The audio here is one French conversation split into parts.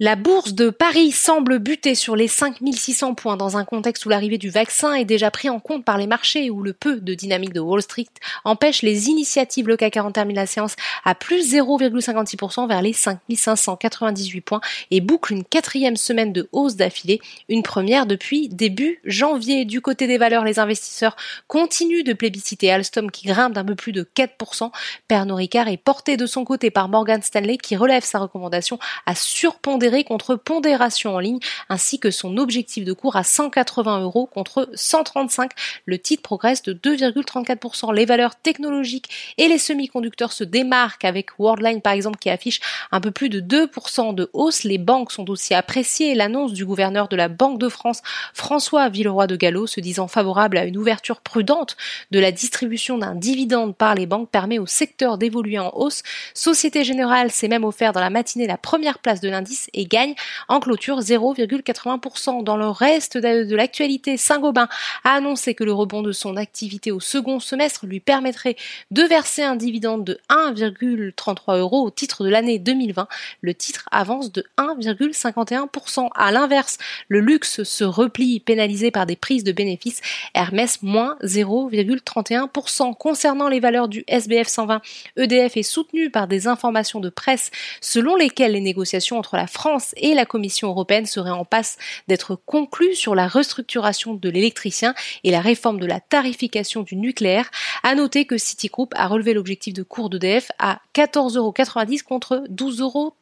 La bourse de Paris semble buter sur les 5600 points dans un contexte où l'arrivée du vaccin est déjà pris en compte par les marchés où le peu de dynamique de Wall Street empêche les initiatives. Le CAC 40 termine la séance à plus 0,56% vers les 5598 points et boucle une quatrième semaine de hausse d'affilée, une première depuis début janvier. Du côté des valeurs, les investisseurs continuent de plébisciter Alstom qui grimpe d'un peu plus de 4%. Pernod Ricard est porté de son côté par Morgan Stanley qui relève sa recommandation à contre pondération en ligne, ainsi que son objectif de cours à 180 euros contre 135. Le titre progresse de 2,34%. Les valeurs technologiques et les semi-conducteurs se démarquent avec Worldline par exemple qui affiche un peu plus de 2% de hausse. Les banques sont aussi appréciées. L'annonce du gouverneur de la Banque de France, François Villeroy de Gallo, se disant favorable à une ouverture prudente de la distribution d'un dividende par les banques permet au secteur d'évoluer en hausse. Société Générale s'est même offert dans la matinée la première place de l'indice et gagne en clôture 0,80%. Dans le reste de l'actualité, Saint-Gobain a annoncé que le rebond de son activité au second semestre lui permettrait de verser un dividende de 1,33 euros au titre de l'année 2020. Le titre avance de 1,51%. À l'inverse, le luxe se replie pénalisé par des prises de bénéfices. Hermès moins 0,31%. Concernant les valeurs du SBF 120, EDF est soutenu par des informations de presse selon lesquelles les négociations entre la France et la Commission européenne seraient en passe d'être conclues sur la restructuration de l'électricien et la réforme de la tarification du nucléaire. À noter que Citigroup a relevé l'objectif de cours d'EDF à 14,90 euros contre 12,30 euros.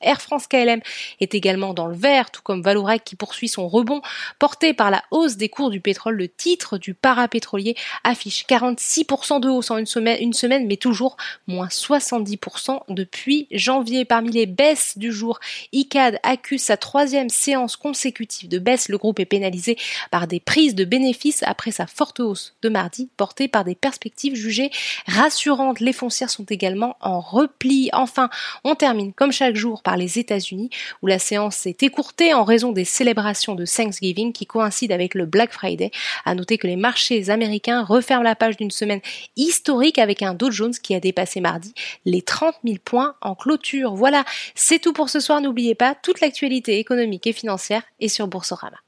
Air France KLM est également dans le vert, tout comme Valorec qui poursuit son rebond porté par la hausse des cours du pétrole. Le titre du parapétrolier affiche 46% de hausse en une semaine, une semaine, mais toujours moins 70% depuis janvier. Parmi les baisses du jour, ICA accuse sa troisième séance consécutive de baisse. Le groupe est pénalisé par des prises de bénéfices après sa forte hausse de mardi, portée par des perspectives jugées rassurantes. Les foncières sont également en repli. Enfin, on termine comme chaque jour par les États-Unis, où la séance s'est écourtée en raison des célébrations de Thanksgiving qui coïncident avec le Black Friday. À noter que les marchés américains referment la page d'une semaine historique avec un Dow Jones qui a dépassé mardi les 30 000 points en clôture. Voilà, c'est tout pour ce soir. Pas toute l'actualité économique et financière est sur Boursorama.